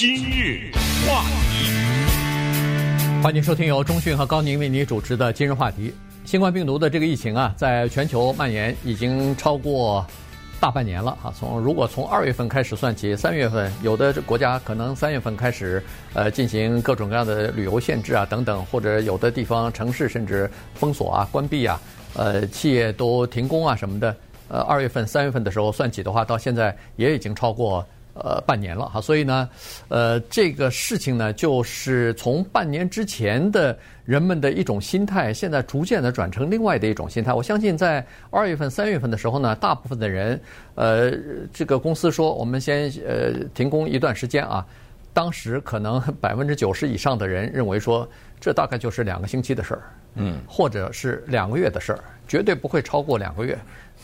今日话题，欢迎收听由中讯和高宁为您主持的今日话题。新冠病毒的这个疫情啊，在全球蔓延已经超过大半年了啊。从如果从二月份开始算起，三月份有的国家可能三月份开始呃进行各种各样的旅游限制啊等等，或者有的地方城市甚至封锁啊、关闭啊，呃，企业都停工啊什么的。呃，二月份、三月份的时候算起的话，到现在也已经超过。呃，半年了哈，所以呢，呃，这个事情呢，就是从半年之前的人们的一种心态，现在逐渐的转成另外的一种心态。我相信在二月份、三月份的时候呢，大部分的人，呃，这个公司说我们先呃停工一段时间啊，当时可能百分之九十以上的人认为说，这大概就是两个星期的事儿，嗯，或者是两个月的事儿，绝对不会超过两个月，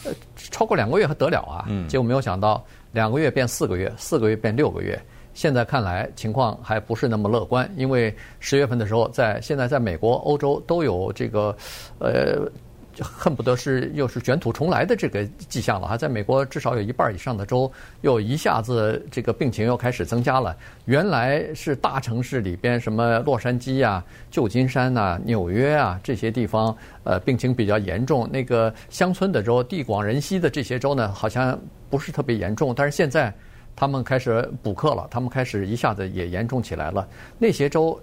呃，超过两个月还得了啊？嗯，结果没有想到。两个月变四个月，四个月变六个月。现在看来情况还不是那么乐观，因为十月份的时候，在现在在美国、欧洲都有这个，呃。就恨不得是又是卷土重来的这个迹象了哈，在美国至少有一半以上的州又一下子这个病情又开始增加了。原来是大城市里边什么洛杉矶啊、旧金山呐、纽约啊这些地方，呃，病情比较严重。那个乡村的州、地广人稀的这些州呢，好像不是特别严重。但是现在他们开始补课了，他们开始一下子也严重起来了。那些州。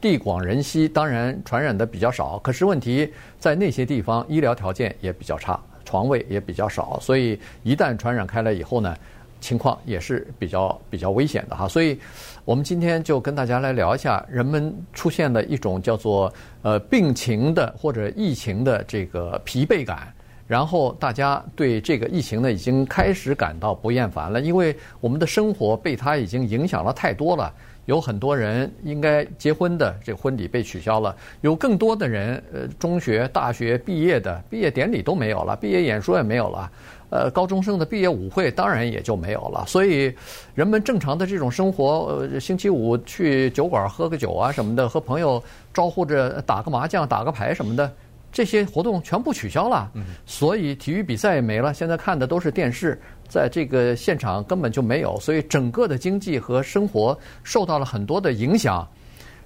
地广人稀，当然传染的比较少。可是问题在那些地方，医疗条件也比较差，床位也比较少，所以一旦传染开来以后呢，情况也是比较比较危险的哈。所以，我们今天就跟大家来聊一下，人们出现的一种叫做呃病情的或者疫情的这个疲惫感，然后大家对这个疫情呢已经开始感到不厌烦了，因为我们的生活被它已经影响了太多了。有很多人应该结婚的，这婚礼被取消了；有更多的人，呃，中学、大学毕业的毕业典礼都没有了，毕业演说也没有了，呃，高中生的毕业舞会当然也就没有了。所以，人们正常的这种生活，呃，星期五去酒馆喝个酒啊什么的，和朋友招呼着打个麻将、打个牌什么的。这些活动全部取消了，所以体育比赛也没了。现在看的都是电视，在这个现场根本就没有，所以整个的经济和生活受到了很多的影响。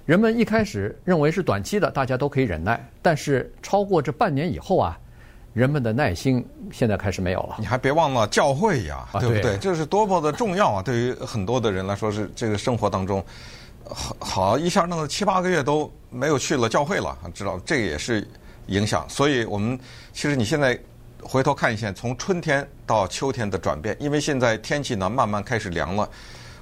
人们一开始认为是短期的，大家都可以忍耐，但是超过这半年以后啊，人们的耐心现在开始没有了。你还别忘了教会呀，对不对？这是多么的重要啊！对于很多的人来说，是这个生活当中，好好一下弄了七八个月都没有去了教会了，知道这个也是。影响，所以我们其实你现在回头看一下，从春天到秋天的转变，因为现在天气呢慢慢开始凉了，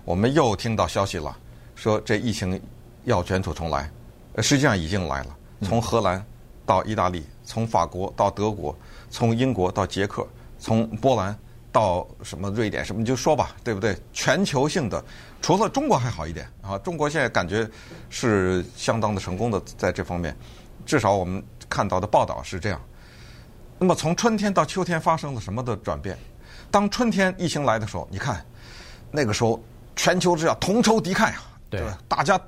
我们又听到消息了，说这疫情要卷土重来，实际上已经来了。从荷兰到意大利，从法国到德国，从英国到捷克，从波兰到什么瑞典什么，你就说吧，对不对？全球性的，除了中国还好一点啊，中国现在感觉是相当的成功的在这方面，至少我们。看到的报道是这样，那么从春天到秋天发生了什么的转变？当春天疫情来的时候，你看那个时候全球是要同仇敌忾啊，对吧？大家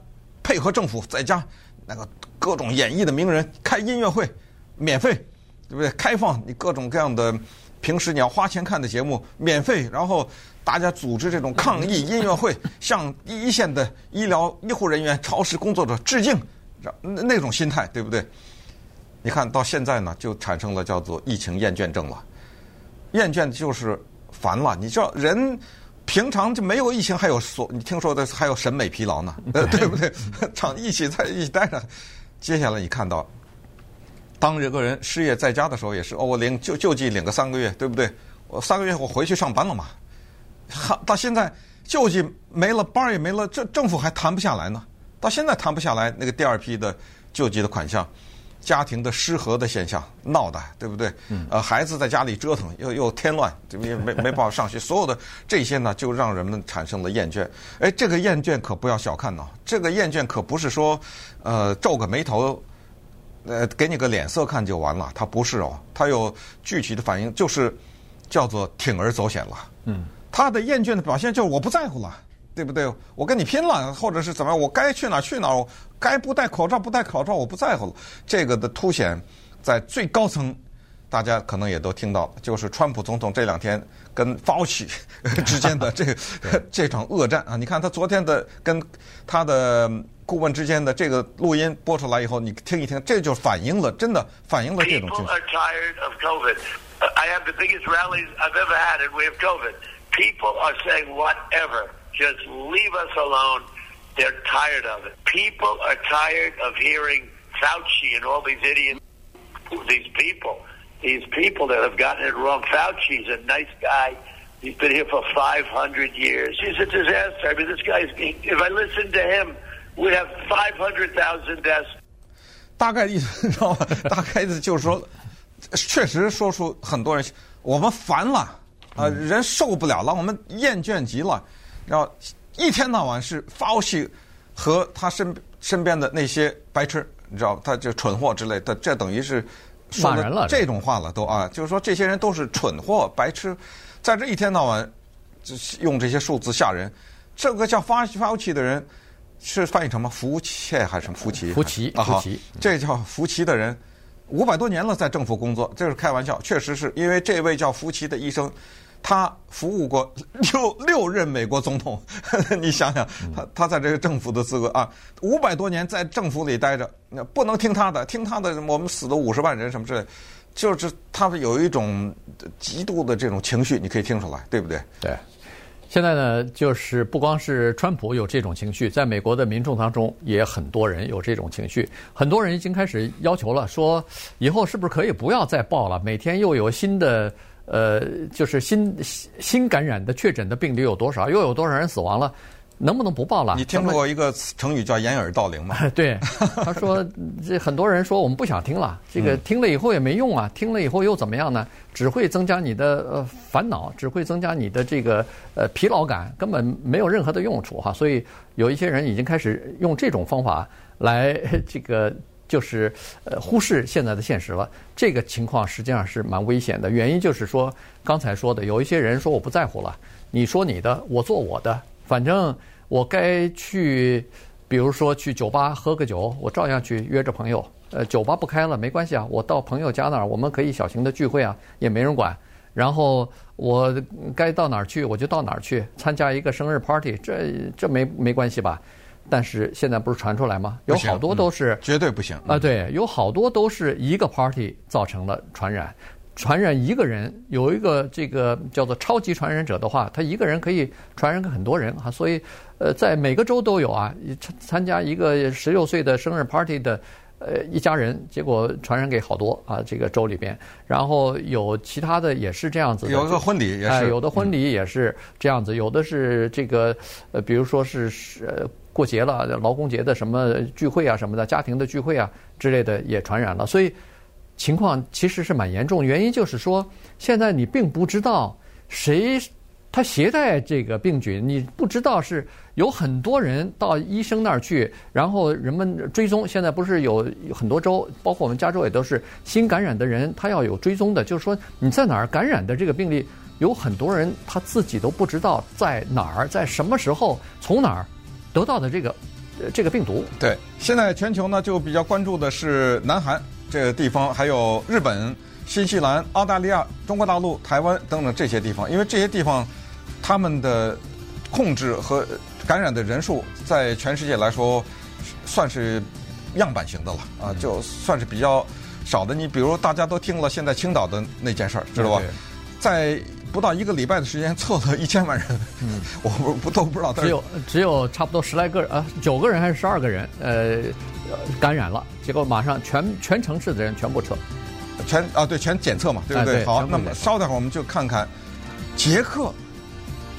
配合政府，在家那个各种演艺的名人开音乐会，免费，对不对？开放你各种各样的平时你要花钱看的节目免费，然后大家组织这种抗疫音乐会，向一线的医疗医护人员、超市工作者致敬，那那种心态，对不对？你看到现在呢，就产生了叫做疫情厌倦症了。厌倦就是烦了。你知道，人平常就没有疫情，还有所你听说的还有审美疲劳呢，呃，对不对？常一起在一起待着。接下来你看到，当这个人失业在家的时候，也是哦，我领救救济领个三个月，对不对？我三个月我回去上班了嘛。好，到现在救济没了，班也没了，这政府还谈不下来呢。到现在谈不下来，那个第二批的救济的款项。家庭的失和的现象闹的，对不对？呃，孩子在家里折腾，又又添乱，这没没没办法上学，所有的这些呢，就让人们产生了厌倦。哎，这个厌倦可不要小看呢，这个厌倦可不是说，呃，皱个眉头，呃，给你个脸色看就完了，它不是哦，它有具体的反应，就是叫做铤而走险了。嗯，他的厌倦的表现就是我不在乎了。对不对？我跟你拼了，或者是怎么样？我该去哪儿去哪儿，我该不戴口罩不戴口罩，我不在乎了。这个的凸显在最高层，大家可能也都听到，就是川普总统这两天跟 Fauci 之间的这 这场恶战啊！你看他昨天的跟他的顾问之间的这个录音播出来以后，你听一听，这就反映了，真的反映了这种情绪。These people, these people that have gotten it wrong. Fauci's a nice guy. He's been here for 500 years. He's a disaster. I mean, this guy's. If I listened to him, we'd have 500,000 deaths. 大概意思，你知道吗？大概意思就是说，确实说出很多人，我们烦了啊，人受不了了，我们厌倦极了。 然后一天到晚是 Fauci 和他身身边的那些白痴。你知道，他就蠢货之类的，这等于是说了这种话了，都啊，就是说这些人都是蠢货、白痴，在这一天到晚用这些数字吓人。这个叫发发福奇的人是翻译成什么？福切还是什么福奇？福奇啊，福奇，这叫福奇的人，五百多年了，在政府工作，这是开玩笑。确实是因为这位叫福奇的医生。他服务过 六六任美国总统，你想想，他他在这个政府的资格啊，五百多年在政府里待着，那不能听他的，听他的，我们死了五十万人什么之类，就是他有一种极度的这种情绪，你可以听出来，对不对？对。现在呢，就是不光是川普有这种情绪，在美国的民众当中也很多人有这种情绪，很多人已经开始要求了，说以后是不是可以不要再报了？每天又有新的。呃，就是新新感染的确诊的病例有多少？又有多少人死亡了？能不能不报了？你听过一个成语叫掩耳盗铃吗？对，他说这很多人说我们不想听了，这个听了以后也没用啊，听了以后又怎么样呢？只会增加你的呃烦恼，只会增加你的这个呃疲劳感，根本没有任何的用处哈。所以有一些人已经开始用这种方法来这个。就是呃忽视现在的现实了，这个情况实际上是蛮危险的。原因就是说，刚才说的，有一些人说我不在乎了，你说你的，我做我的，反正我该去，比如说去酒吧喝个酒，我照样去约着朋友。呃，酒吧不开了没关系啊，我到朋友家那儿，我们可以小型的聚会啊，也没人管。然后我该到哪儿去我就到哪儿去，参加一个生日 party，这这没没关系吧？但是现在不是传出来吗？有好多都是、嗯、绝对不行啊！对，有好多都是一个 party 造成了传染，传染一个人有一个这个叫做超级传染者的话，他一个人可以传染给很多人啊！所以，呃，在每个州都有啊，参参加一个十六岁的生日 party 的呃一家人，结果传染给好多啊这个州里边，然后有其他的也是这样子的，有一个婚礼也是，哎、有的婚礼也是这样子，嗯、有的是这个呃，比如说是是。呃过节了，劳工节的什么聚会啊，什么的，家庭的聚会啊之类的也传染了，所以情况其实是蛮严重。原因就是说，现在你并不知道谁他携带这个病菌，你不知道是有很多人到医生那儿去，然后人们追踪。现在不是有很多州，包括我们加州也都是新感染的人，他要有追踪的，就是说你在哪儿感染的这个病例，有很多人他自己都不知道在哪儿，在什么时候，从哪儿。得到的这个，这个病毒。对，现在全球呢就比较关注的是南韩这个地方，还有日本、新西兰、澳大利亚、中国大陆、台湾等等这些地方，因为这些地方他们的控制和感染的人数在全世界来说算是样板型的了啊，就算是比较少的。你比如大家都听了现在青岛的那件事儿，知道吧？在不到一个礼拜的时间，测了一千万人，嗯，我不不都不知道。只有只有差不多十来个啊，九个人还是十二个人，呃，感染了，结果马上全全城市的人全部测，全啊对，全检测嘛，对不对？好，那么稍等会儿我们就看看捷克、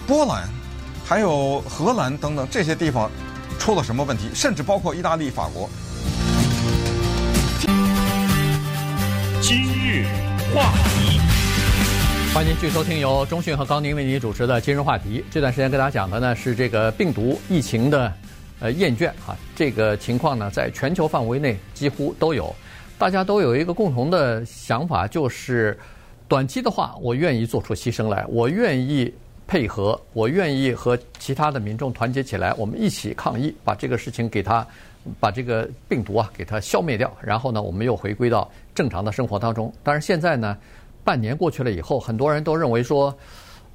波兰、还有荷兰等等这些地方出了什么问题，甚至包括意大利、法国。今日话题。欢迎继续收听由中讯和高宁为您主持的今日话题。这段时间跟大家讲的呢是这个病毒疫情的呃厌倦啊，这个情况呢在全球范围内几乎都有，大家都有一个共同的想法，就是短期的话，我愿意做出牺牲来，我愿意配合，我愿意和其他的民众团结起来，我们一起抗议，把这个事情给他，把这个病毒啊给它消灭掉。然后呢，我们又回归到正常的生活当中。但是现在呢，半年过去了以后，很多人都认为说，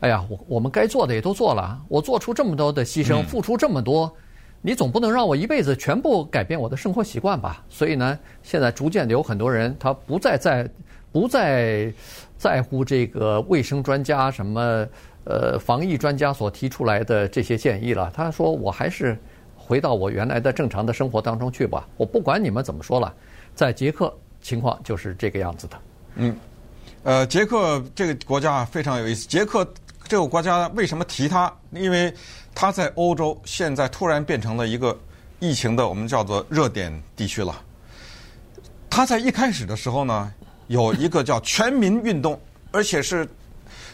哎呀，我我们该做的也都做了，我做出这么多的牺牲，付出这么多，你总不能让我一辈子全部改变我的生活习惯吧？所以呢，现在逐渐的有很多人他不再在不再在乎这个卫生专家什么。呃，防疫专家所提出来的这些建议了，他说我还是回到我原来的正常的生活当中去吧，我不管你们怎么说了。在捷克情况就是这个样子的。嗯，呃，捷克这个国家非常有意思。捷克这个国家为什么提它？因为它在欧洲现在突然变成了一个疫情的我们叫做热点地区了。它在一开始的时候呢，有一个叫全民运动，而且是。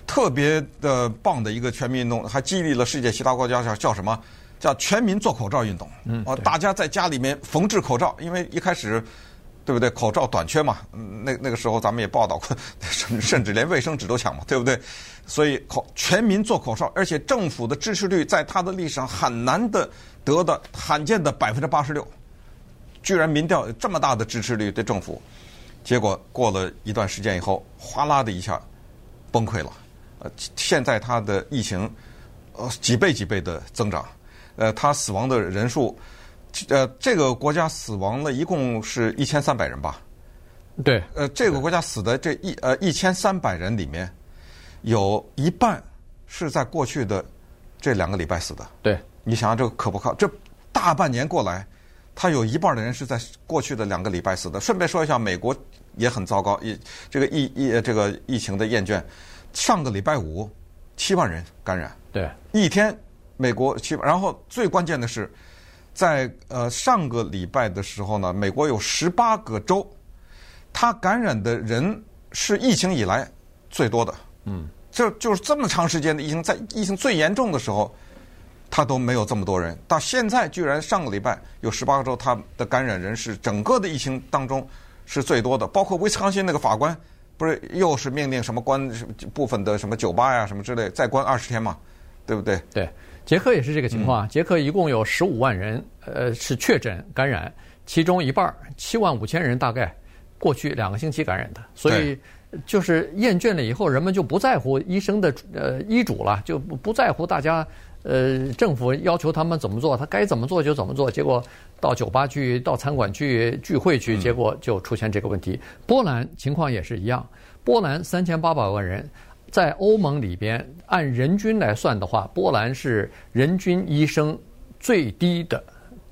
特别的棒的一个全民运动，还激励了世界其他国家，叫叫什么？叫全民做口罩运动。嗯，啊，大家在家里面缝制口罩，因为一开始，对不对？口罩短缺嘛。那那个时候咱们也报道过，甚甚至连卫生纸都抢嘛，对不对？所以口全民做口罩，而且政府的支持率在它的历史上很难的得的罕见的百分之八十六，居然民调这么大的支持率对政府，结果过了一段时间以后，哗啦的一下崩溃了。呃，现在它的疫情，呃，几倍几倍的增长，呃，它死亡的人数，呃，这个国家死亡了一共是一千三百人吧？对。呃，这个国家死的这一呃一千三百人里面，有一半是在过去的这两个礼拜死的。对。你想想这个可不靠？这大半年过来，他有一半的人是在过去的两个礼拜死的。顺便说一下，美国也很糟糕，疫这个疫疫这个疫情的厌倦。上个礼拜五，七万人感染。对，一天美国七万。然后最关键的是，在呃上个礼拜的时候呢，美国有十八个州，它感染的人是疫情以来最多的。嗯，这就是这么长时间的疫情，在疫情最严重的时候，他都没有这么多人。到现在居然上个礼拜有十八个州，他的感染人是整个的疫情当中是最多的，包括威斯康星那个法官。不是又是命令什么关部分的什么酒吧呀什么之类再关二十天嘛，对不对？对，捷克也是这个情况。嗯、捷克一共有十五万人，呃，是确诊感染，其中一半七万五千人大概过去两个星期感染的，所以就是厌倦了以后，人们就不在乎医生的呃医嘱了，就不不在乎大家。呃，政府要求他们怎么做，他该怎么做就怎么做。结果到酒吧去、到餐馆去聚会去，结果就出现这个问题。波兰情况也是一样，波兰三千八百万人，在欧盟里边按人均来算的话，波兰是人均医生最低的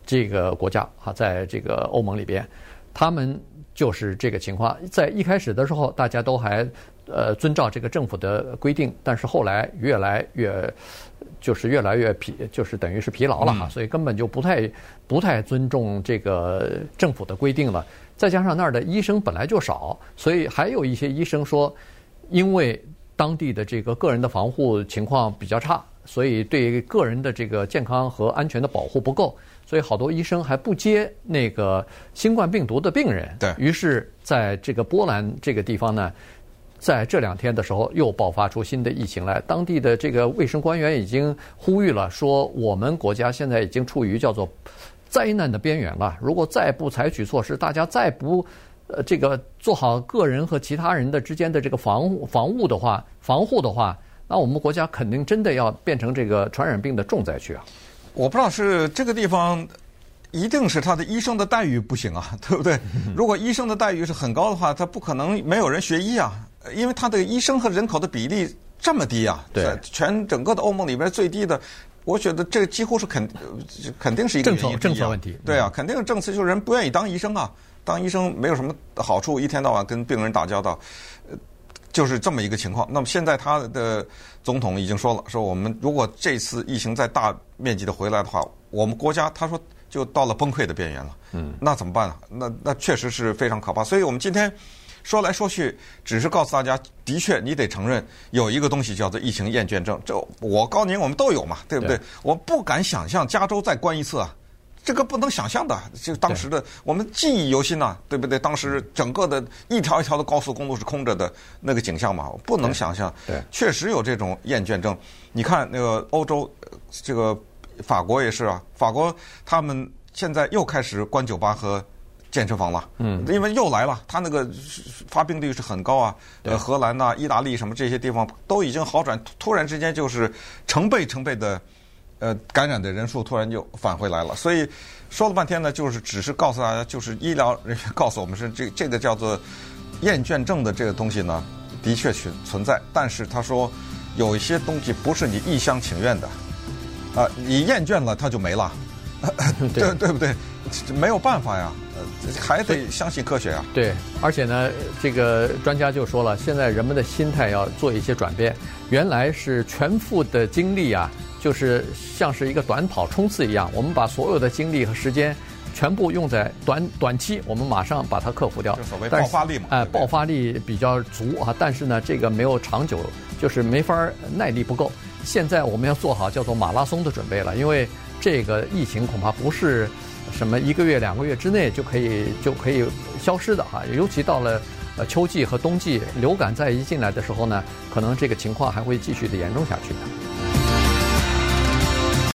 这个国家哈，在这个欧盟里边，他们就是这个情况。在一开始的时候，大家都还呃遵照这个政府的规定，但是后来越来越。就是越来越疲，就是等于是疲劳了哈，所以根本就不太不太尊重这个政府的规定了。再加上那儿的医生本来就少，所以还有一些医生说，因为当地的这个个人的防护情况比较差，所以对个人的这个健康和安全的保护不够，所以好多医生还不接那个新冠病毒的病人。对。于是在这个波兰这个地方呢。在这两天的时候，又爆发出新的疫情来。当地的这个卫生官员已经呼吁了，说我们国家现在已经处于叫做灾难的边缘了。如果再不采取措施，大家再不呃这个做好个人和其他人的之间的这个防护防务的话，防护的话，那我们国家肯定真的要变成这个传染病的重灾区啊！我不知道是这个地方。一定是他的医生的待遇不行啊，对不对？如果医生的待遇是很高的话，他不可能没有人学医啊，因为他的医生和人口的比例这么低啊，对，全整个的欧盟里边最低的，我觉得这几乎是肯肯定是一个政策政策问题，对啊，肯定是政策，就是人不愿意当医生啊，当医生没有什么好处，一天到晚跟病人打交道，就是这么一个情况。那么现在他的总统已经说了，说我们如果这次疫情再大面积的回来的话，我们国家他说。就到了崩溃的边缘了，嗯，那怎么办呢？那那确实是非常可怕。所以我们今天说来说去，只是告诉大家，的确你得承认有一个东西叫做疫情厌倦症。这我高宁我们都有嘛，对不对？对，我不敢想象加州再关一次啊，这个不能想象的，就当时的我们记忆犹新呐，对不对？当时整个的一条一条的高速公路是空着的那个景象嘛，不能想象。对，确实有这种厌倦症。你看那个欧洲，这个法国也是啊，法国他们现在又开始关酒吧和健身房了。嗯，因为又来了，他那个发病率是很高啊。呃，荷兰呐、意大利什么这些地方都已经好转，突然之间就是成倍成倍的。呃，感染的人数突然就返回来了，所以说了半天呢，就是只是告诉大家，就是医疗人员 告诉我们是这这个叫做厌倦症的这个东西呢，的确存存在，但是他说有一些东西不是你一厢情愿的，啊、呃，你厌倦了它就没了，对对，对不对？没有办法呀，还得相信科学啊。对，而且呢，这个专家就说了，现在人们的心态要做一些转变，原来是全副的精力啊。就是像是一个短跑冲刺一样，我们把所有的精力和时间全部用在短短期，我们马上把它克服掉。就所谓爆发力嘛，哎，爆发力比较足啊，但是呢，这个没有长久，就是没法耐力不够。现在我们要做好叫做马拉松的准备了，因为这个疫情恐怕不是什么一个月两个月之内就可以就可以消失的哈，尤其到了呃秋季和冬季，流感再一进来的时候呢，可能这个情况还会继续的严重下去的。